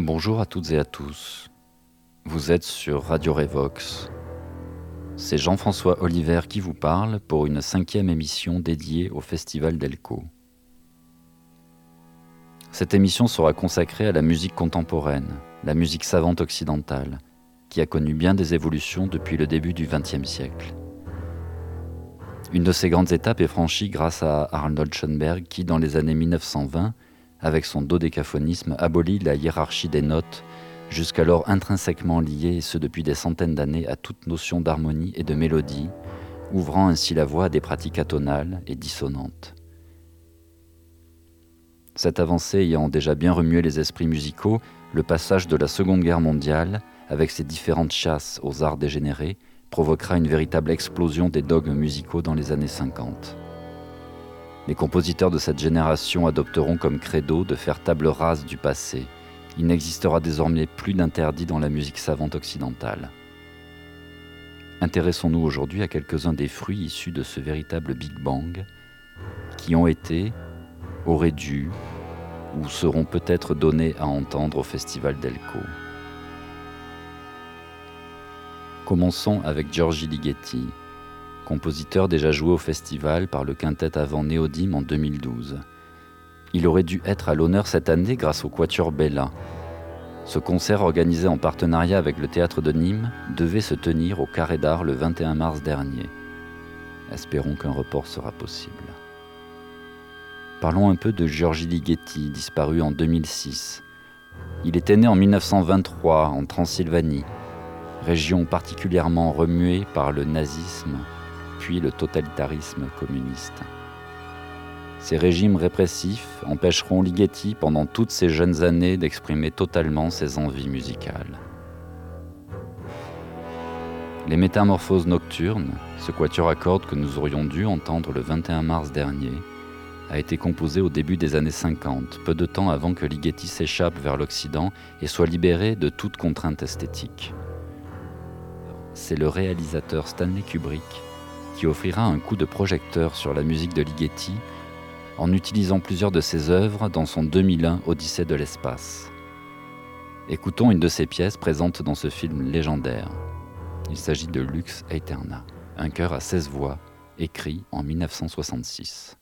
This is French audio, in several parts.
Bonjour à toutes et à tous. Vous êtes sur Radio Revox. C'est Jean-François Oliver qui vous parle pour une cinquième émission dédiée au Festival d'Elco. Cette émission sera consacrée à la musique contemporaine, la musique savante occidentale, qui a connu bien des évolutions depuis le début du XXe siècle. Une de ces grandes étapes est franchie grâce à Arnold Schoenberg qui, dans les années 1920, avec son dodécaphonisme, abolit la hiérarchie des notes, jusqu'alors intrinsèquement liée, et ce depuis des centaines d'années, à toute notion d'harmonie et de mélodie, ouvrant ainsi la voie à des pratiques atonales et dissonantes. Cette avancée ayant déjà bien remué les esprits musicaux, le passage de la Seconde Guerre mondiale, avec ses différentes chasses aux arts dégénérés, provoquera une véritable explosion des dogmes musicaux dans les années 50. Les compositeurs de cette génération adopteront comme credo de faire table rase du passé. Il n'existera désormais plus d'interdit dans la musique savante occidentale. Intéressons-nous aujourd'hui à quelques-uns des fruits issus de ce véritable Big Bang qui ont été, auraient dû ou seront peut-être donnés à entendre au Festival d'Elco. Commençons avec Giorgi Ligeti, compositeur déjà joué au festival par le quintet avant Néodyme en 2012. Il aurait dû être à l'honneur cette année grâce au Quatuor Bella. Ce concert organisé en partenariat avec le théâtre de Nîmes devait se tenir au Carré d'Art le 21 mars dernier. Espérons qu'un report sera possible. Parlons un peu de Giorgi Ligeti, disparu en 2006. Il était né en 1923 en Transylvanie, région particulièrement remuée par le nazisme puis le totalitarisme communiste. Ces régimes répressifs empêcheront Ligeti pendant toutes ces jeunes années d'exprimer totalement ses envies musicales. Les métamorphoses nocturnes, ce quatuor à cordes que nous aurions dû entendre le 21 mars dernier, a été composé au début des années 50, peu de temps avant que Ligeti s'échappe vers l'Occident et soit libéré de toute contrainte esthétique. C'est le réalisateur Stanley Kubrick qui offrira un coup de projecteur sur la musique de Ligeti en utilisant plusieurs de ses œuvres dans son 2001 Odyssée de l'espace. Écoutons une de ses pièces présentes dans ce film légendaire. Il s'agit de Lux Aeterna, un chœur à 16 voix, écrit en 1966.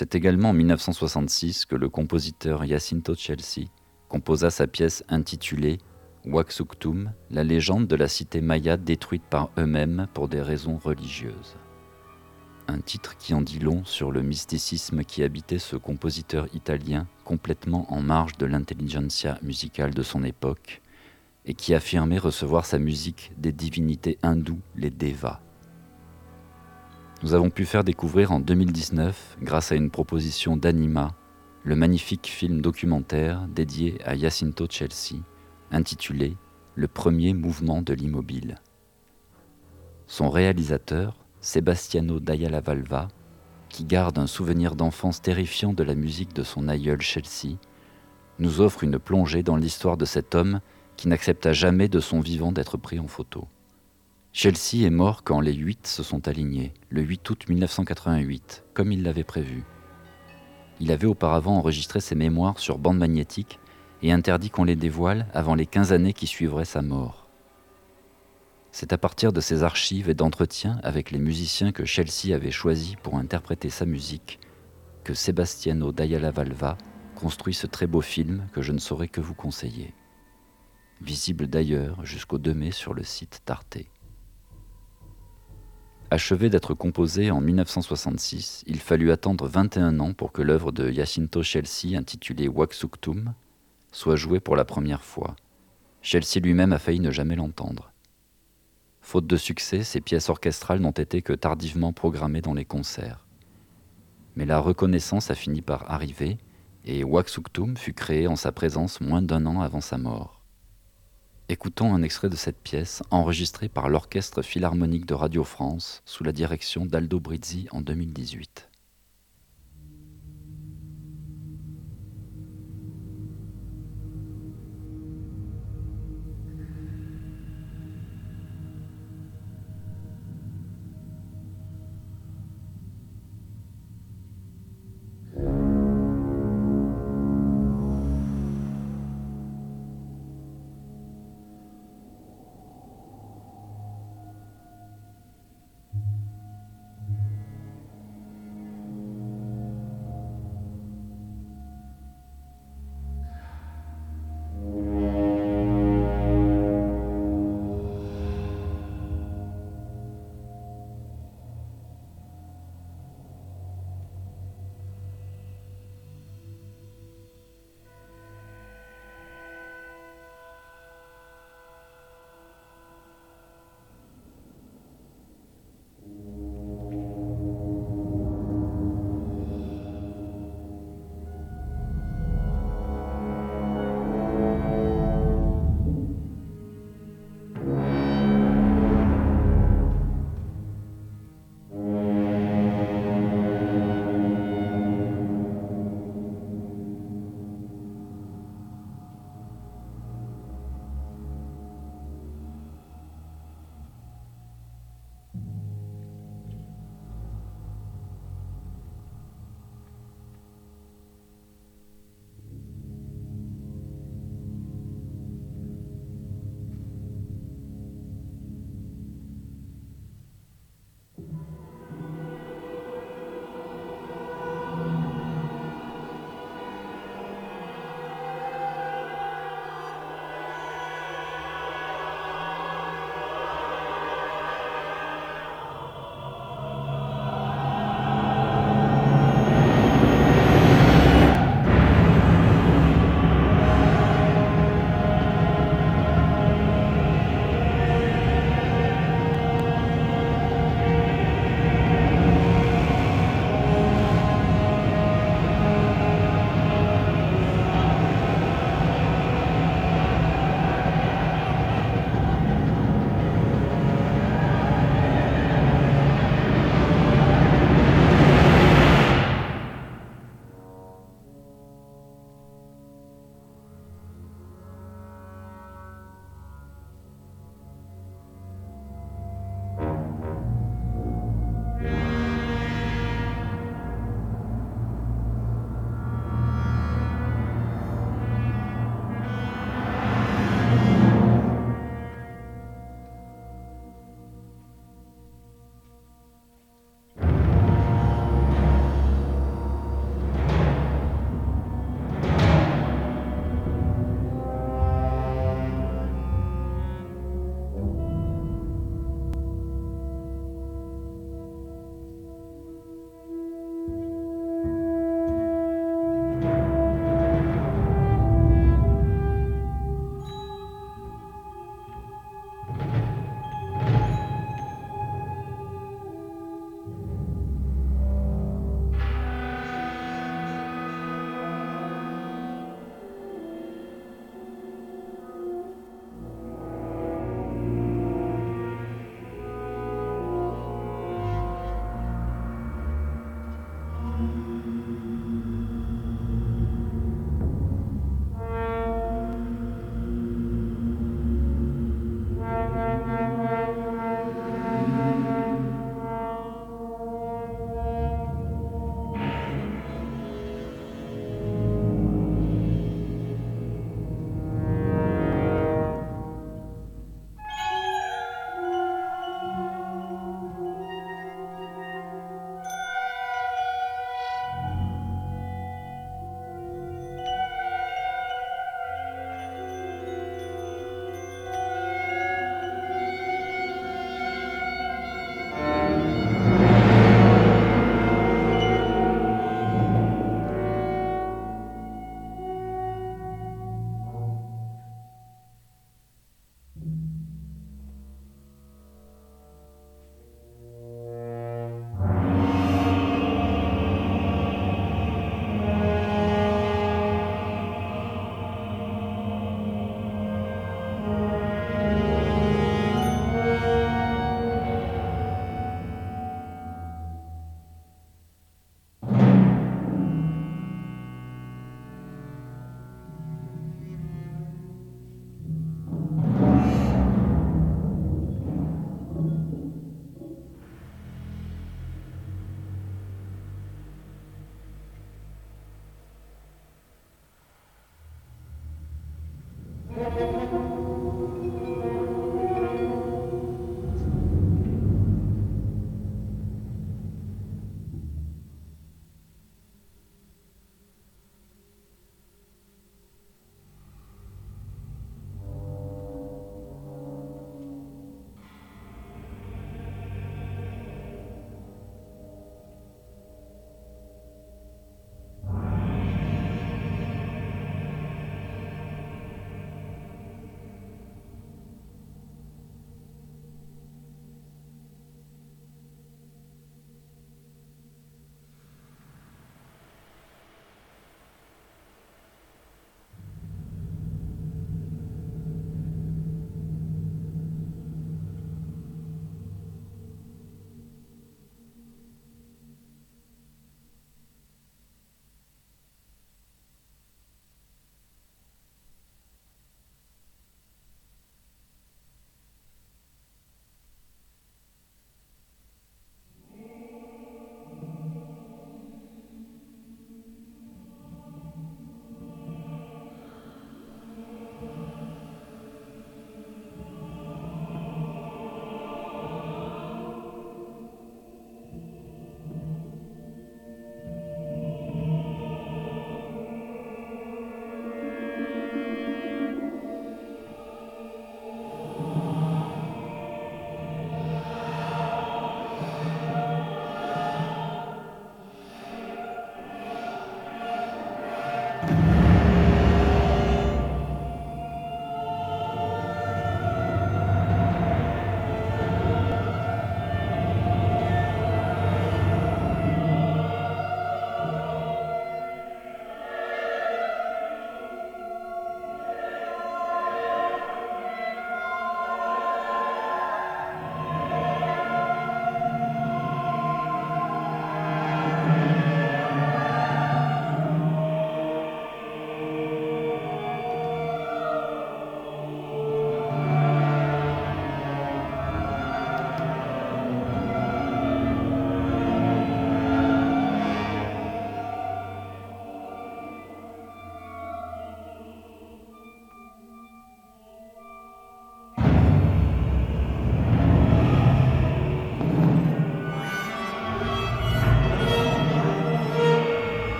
C'est également en 1966 que le compositeur Jacinto Chelsea composa sa pièce intitulée Waxuktum, la légende de la cité maya détruite par eux-mêmes pour des raisons religieuses. Un titre qui en dit long sur le mysticisme qui habitait ce compositeur italien complètement en marge de l'intelligentsia musicale de son époque et qui affirmait recevoir sa musique des divinités hindoues, les Devas. Nous avons pu faire découvrir en 2019, grâce à une proposition d'Anima, le magnifique film documentaire dédié à Jacinto Chelsea, intitulé Le premier mouvement de l'immobile. Son réalisateur, Sebastiano Dayala Valva, qui garde un souvenir d'enfance terrifiant de la musique de son aïeul Chelsea, nous offre une plongée dans l'histoire de cet homme qui n'accepta jamais de son vivant d'être pris en photo. Chelsea est mort quand les huit se sont alignés, le 8 août 1988, comme il l'avait prévu. Il avait auparavant enregistré ses mémoires sur bande magnétique et interdit qu'on les dévoile avant les 15 années qui suivraient sa mort. C'est à partir de ses archives et d'entretiens avec les musiciens que Chelsea avait choisis pour interpréter sa musique que Sebastiano Dayala Valva construit ce très beau film que je ne saurais que vous conseiller. Visible d'ailleurs jusqu'au 2 mai sur le site d'Arte. Achevé d'être composé en 1966, il fallut attendre 21 ans pour que l'œuvre de Jacinto Chelsea intitulée Waxuktum soit jouée pour la première fois. Chelsea lui-même a failli ne jamais l'entendre. Faute de succès, ces pièces orchestrales n'ont été que tardivement programmées dans les concerts. Mais la reconnaissance a fini par arriver et Waxuktum fut créé en sa présence moins d'un an avant sa mort. Écoutons un extrait de cette pièce enregistrée par l'Orchestre Philharmonique de Radio France sous la direction d'Aldo Brizzi en 2018.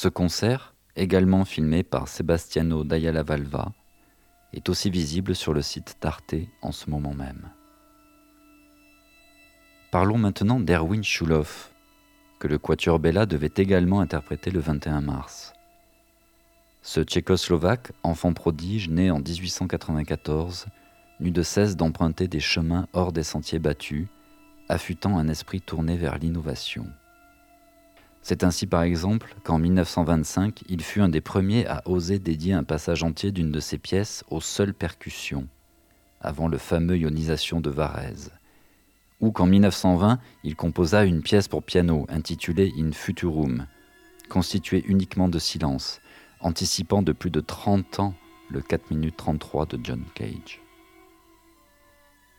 Ce concert, également filmé par Sebastiano Dayala Valva, est aussi visible sur le site d'Arte en ce moment même. Parlons maintenant d'Erwin Schuloff, que le Quatuor Bella devait également interpréter le 21 mars. Ce tchécoslovaque, enfant prodige, né en 1894, n'eut de cesse d'emprunter des chemins hors des sentiers battus, affûtant un esprit tourné vers l'innovation. C'est ainsi par exemple qu'en 1925, il fut un des premiers à oser dédier un passage entier d'une de ses pièces aux seules percussions, avant le fameux Ionisation de Varese, ou qu'en 1920, il composa une pièce pour piano intitulée In Futurum, constituée uniquement de silence, anticipant de plus de 30 ans le 4 minutes 33 de John Cage.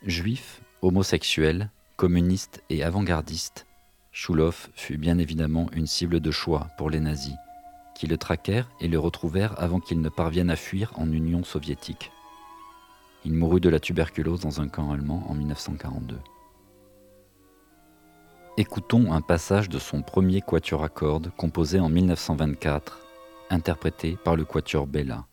Juif, homosexuel, communiste et avant-gardiste, Chouloff fut bien évidemment une cible de choix pour les nazis, qui le traquèrent et le retrouvèrent avant qu'il ne parvienne à fuir en Union soviétique. Il mourut de la tuberculose dans un camp allemand en 1942. Écoutons un passage de son premier quatuor à cordes composé en 1924, interprété par le quatuor Bella.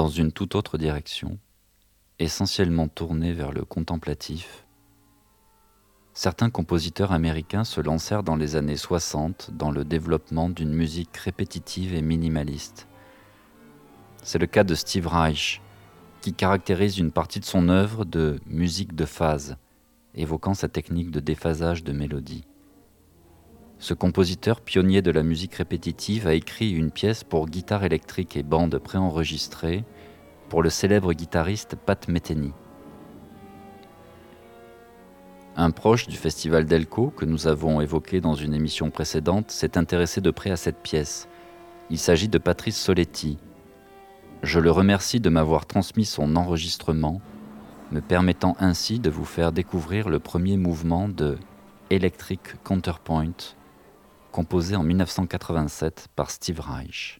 Dans une toute autre direction, essentiellement tournée vers le contemplatif, certains compositeurs américains se lancèrent dans les années 60 dans le développement d'une musique répétitive et minimaliste. C'est le cas de Steve Reich, qui caractérise une partie de son œuvre de musique de phase, évoquant sa technique de déphasage de mélodie. Ce compositeur pionnier de la musique répétitive a écrit une pièce pour guitare électrique et bande préenregistrée pour le célèbre guitariste Pat Metheny. Un proche du festival Delco, que nous avons évoqué dans une émission précédente, s'est intéressé de près à cette pièce. Il s'agit de Patrice Soletti. Je le remercie de m'avoir transmis son enregistrement, me permettant ainsi de vous faire découvrir le premier mouvement de Electric Counterpoint, composé en 1987 par Steve Reich.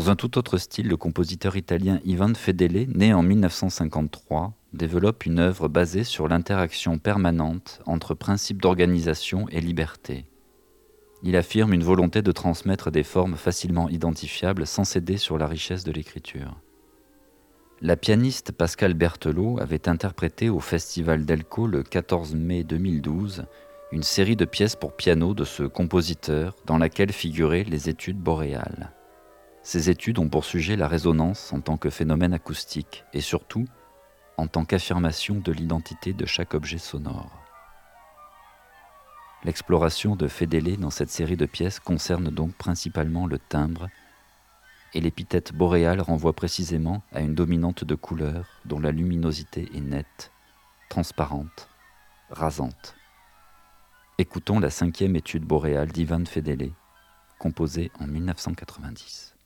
Dans un tout autre style, le compositeur italien Ivan Fedele, né en 1953, développe une œuvre basée sur l'interaction permanente entre principes d'organisation et liberté. Il affirme une volonté de transmettre des formes facilement identifiables sans céder sur la richesse de l'écriture. La pianiste Pascal Berthelot avait interprété au Festival d'Elco le 14 mai 2012 une série de pièces pour piano de ce compositeur dans laquelle figuraient les études boréales. Ces études ont pour sujet la résonance en tant que phénomène acoustique et surtout en tant qu'affirmation de l'identité de chaque objet sonore. L'exploration de Fedele dans cette série de pièces concerne donc principalement le timbre, et l'épithète boréale renvoie précisément à une dominante de couleur dont la luminosité est nette, transparente, rasante. Écoutons la cinquième étude boréale d'Ivan Fedele, composée en 1990.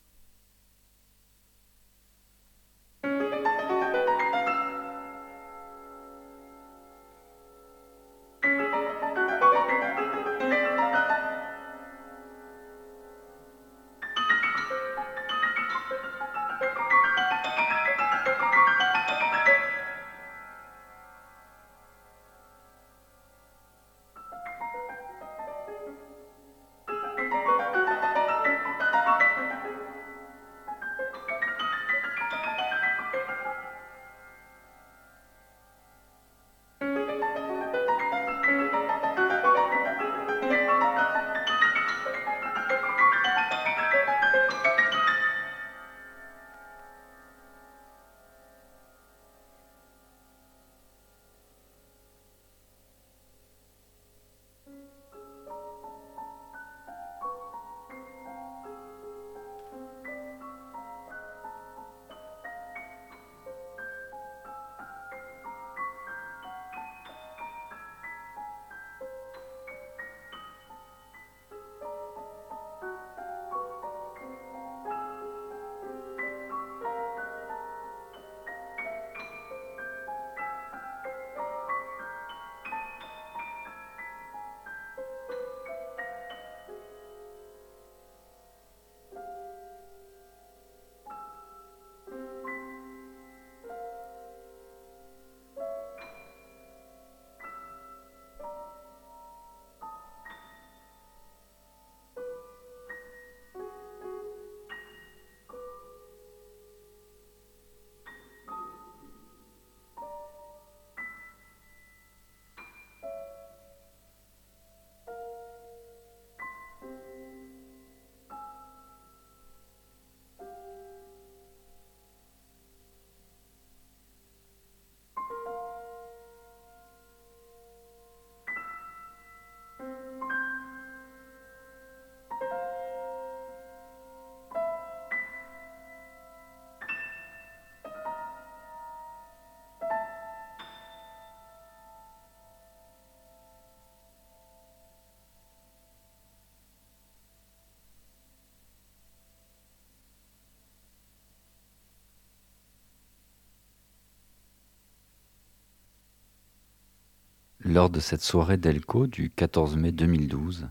Lors de cette soirée d'Elco du 14 mai 2012,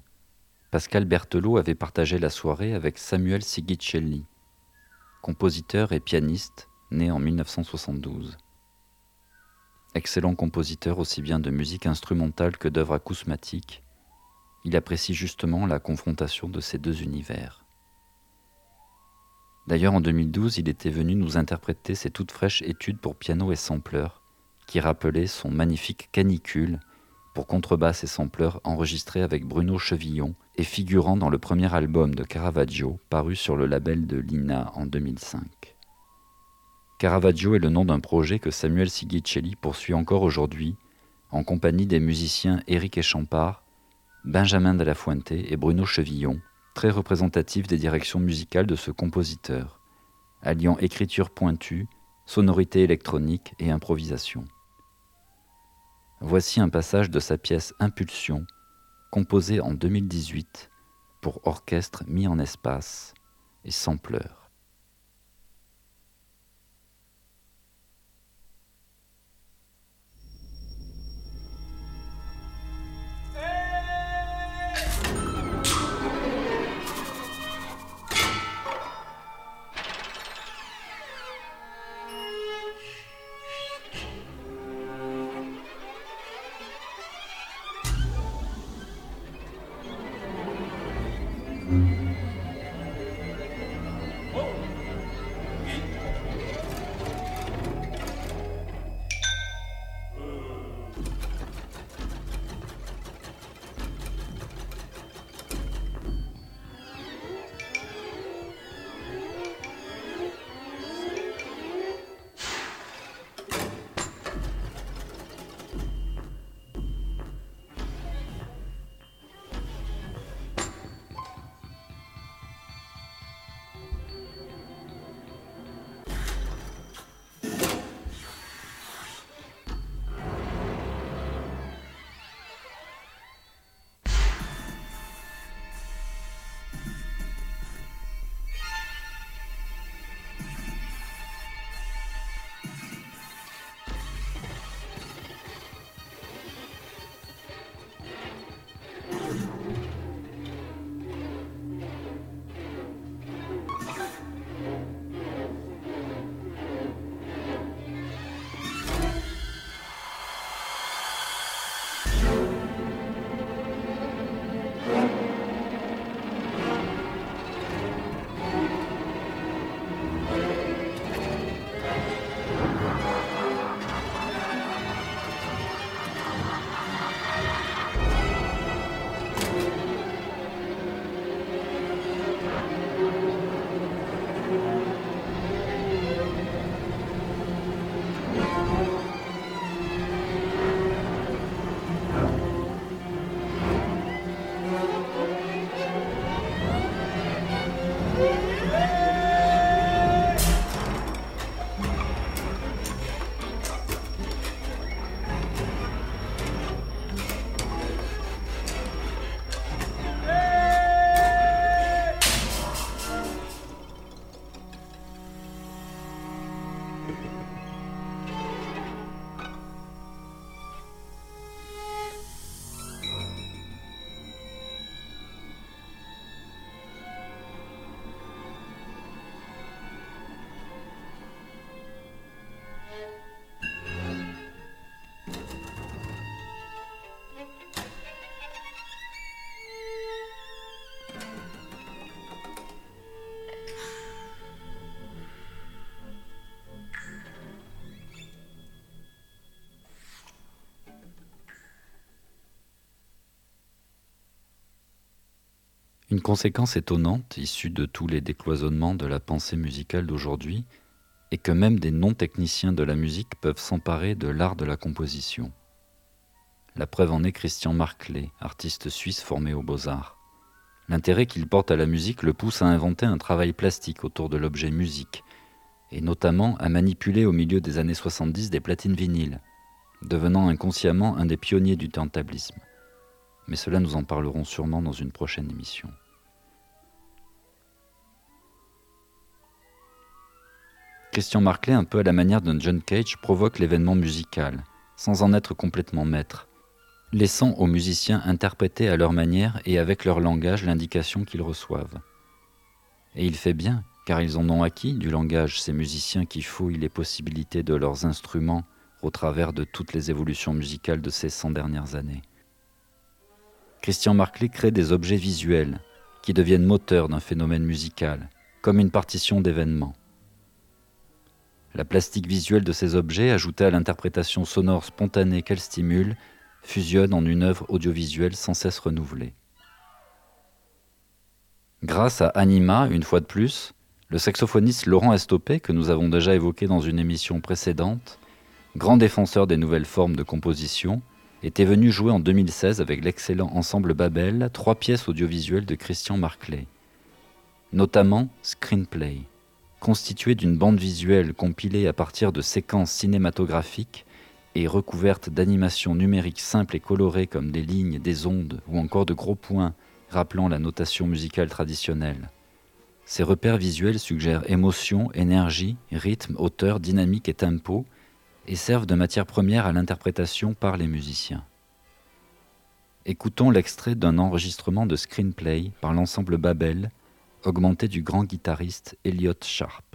Pascal Berthelot avait partagé la soirée avec Samuel Sigicelli, compositeur et pianiste né en 1972. Excellent compositeur aussi bien de musique instrumentale que d'œuvres acousmatiques, il apprécie justement la confrontation de ces deux univers. D'ailleurs, en 2012, il était venu nous interpréter ses toutes fraîches études pour piano et sampler, qui rappelait son magnifique canicule pour contrebasse et sampleur enregistré avec Bruno Chevillon et figurant dans le premier album de Caravaggio paru sur le label de Lina en 2005. Caravaggio est le nom d'un projet que Samuel Sigicelli poursuit encore aujourd'hui en compagnie des musiciens Éric Echampard, Benjamin de la et Bruno Chevillon, très représentatifs des directions musicales de ce compositeur, alliant écriture pointue, sonorité électronique et improvisation. Voici un passage de sa pièce Impulsion, composée en 2018 pour orchestre mis en espace et sans pleurs. Une conséquence étonnante, issue de tous les décloisonnements de la pensée musicale d'aujourd'hui, est que même des non-techniciens de la musique peuvent s'emparer de l'art de la composition. La preuve en est Christian Marclay, artiste suisse formé aux beaux-arts. L'intérêt qu'il porte à la musique le pousse à inventer un travail plastique autour de l'objet musique, et notamment à manipuler au milieu des années 70 des platines vinyles, devenant inconsciemment un des pionniers du turntablisme. Mais cela nous en parlerons sûrement dans une prochaine émission. Christian Marclay, un peu à la manière d'un John Cage, provoque l'événement musical, sans en être complètement maître, laissant aux musiciens interpréter à leur manière et avec leur langage l'indication qu'ils reçoivent. Et il fait bien, car ils en ont acquis du langage, ces musiciens qui fouillent les possibilités de leurs instruments au travers de toutes les évolutions musicales de ces cent dernières années. Christian Marclay crée des objets visuels qui deviennent moteurs d'un phénomène musical, comme une partition d'événements. La plastique visuelle de ces objets, ajoutée à l'interprétation sonore spontanée qu'elle stimule, fusionne en une œuvre audiovisuelle sans cesse renouvelée. Grâce à Anima, une fois de plus, le saxophoniste Laurent Estopé, que nous avons déjà évoqué dans une émission précédente, grand défenseur des nouvelles formes de composition, était venu jouer en 2016 avec l'excellent ensemble Babel trois pièces audiovisuelles de Christian Marclay, notamment Screenplay constituée d'une bande visuelle compilée à partir de séquences cinématographiques et recouverte d'animations numériques simples et colorées comme des lignes, des ondes ou encore de gros points rappelant la notation musicale traditionnelle. Ces repères visuels suggèrent émotion, énergie, rythme, hauteur, dynamique et tempo et servent de matière première à l'interprétation par les musiciens. Écoutons l'extrait d'un enregistrement de screenplay par l'ensemble Babel augmenté du grand guitariste Elliot Sharp.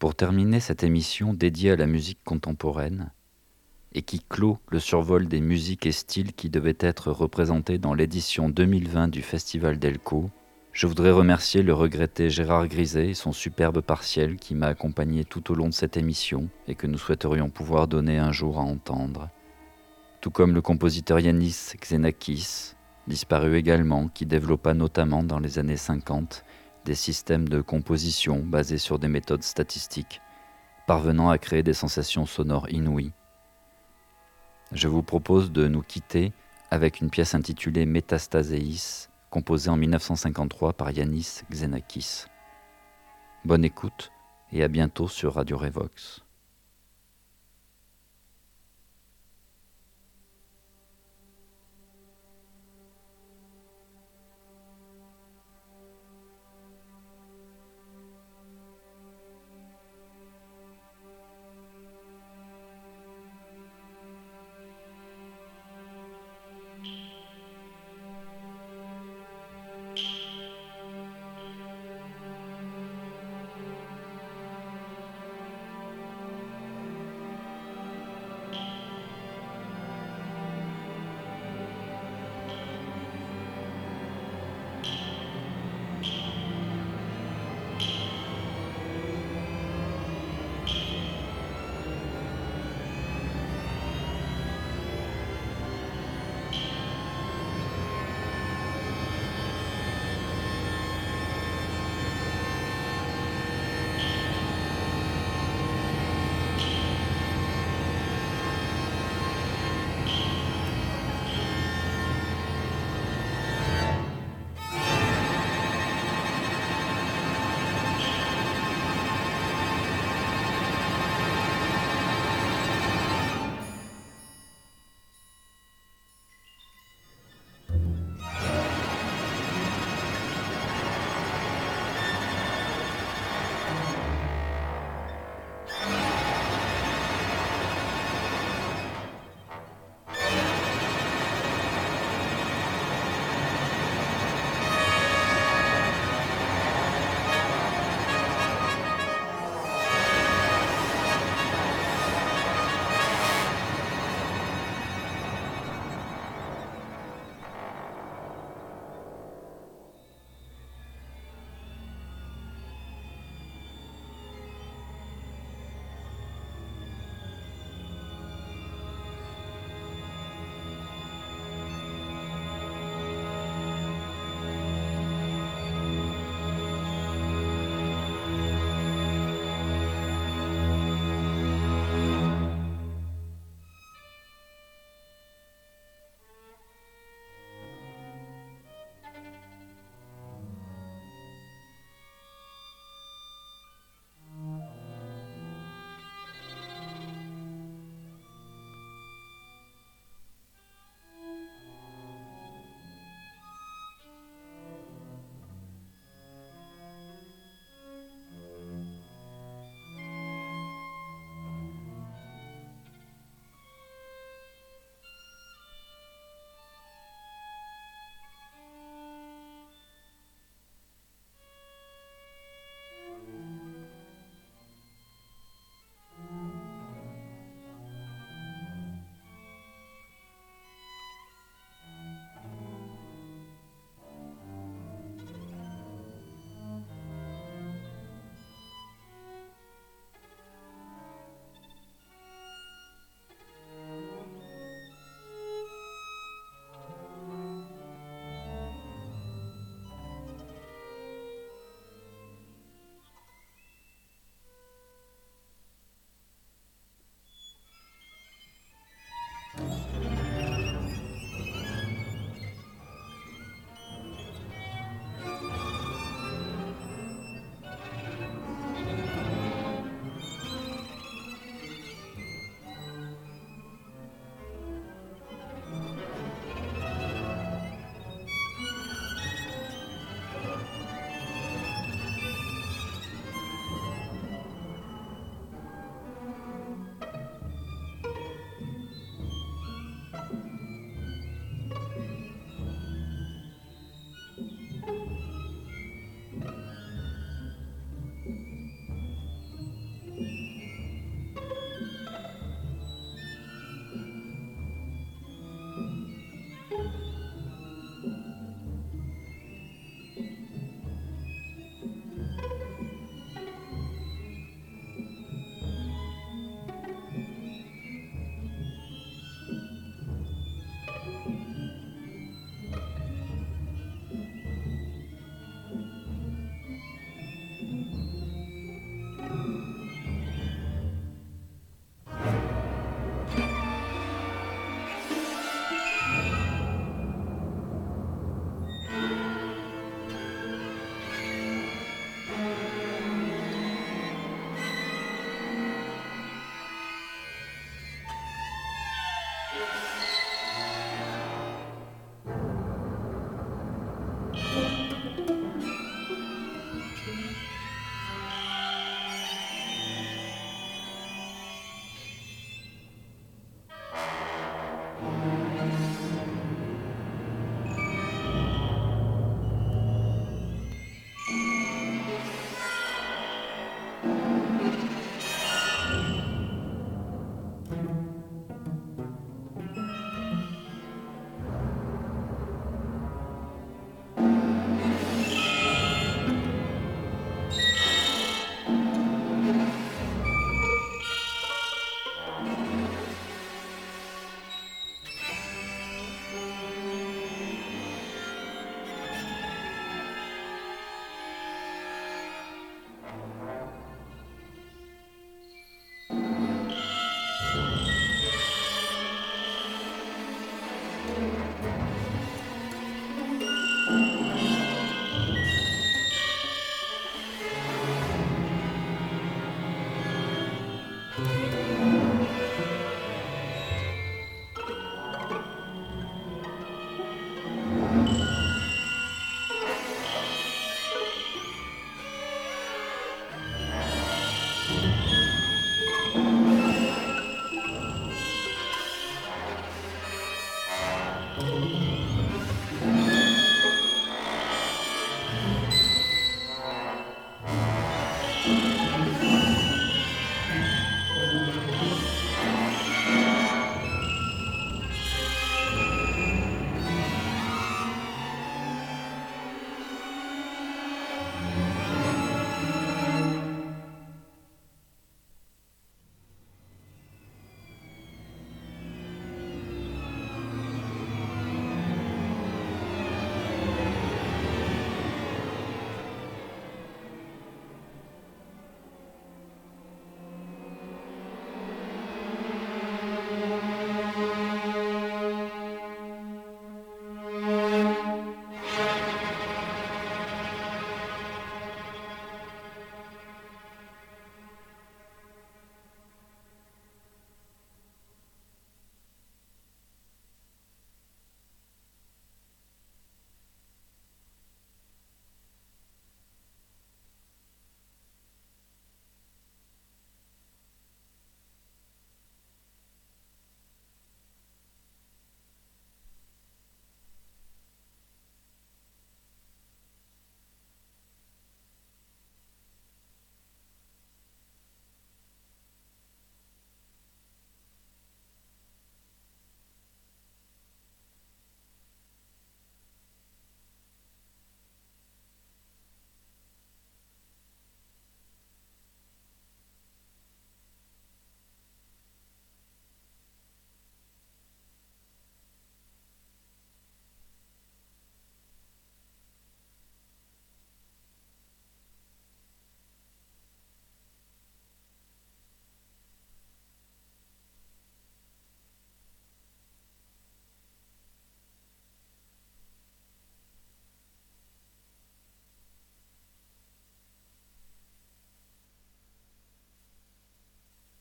Pour terminer cette émission dédiée à la musique contemporaine, et qui clôt le survol des musiques et styles qui devaient être représentés dans l'édition 2020 du Festival d'Elco, je voudrais remercier le regretté Gérard Griset et son superbe partiel qui m'a accompagné tout au long de cette émission et que nous souhaiterions pouvoir donner un jour à entendre. Tout comme le compositeur Yanis Xenakis, disparu également, qui développa notamment dans les années 50 des systèmes de composition basés sur des méthodes statistiques, parvenant à créer des sensations sonores inouïes. Je vous propose de nous quitter avec une pièce intitulée Metastaséis, composée en 1953 par Yanis Xenakis. Bonne écoute et à bientôt sur Radio Revox.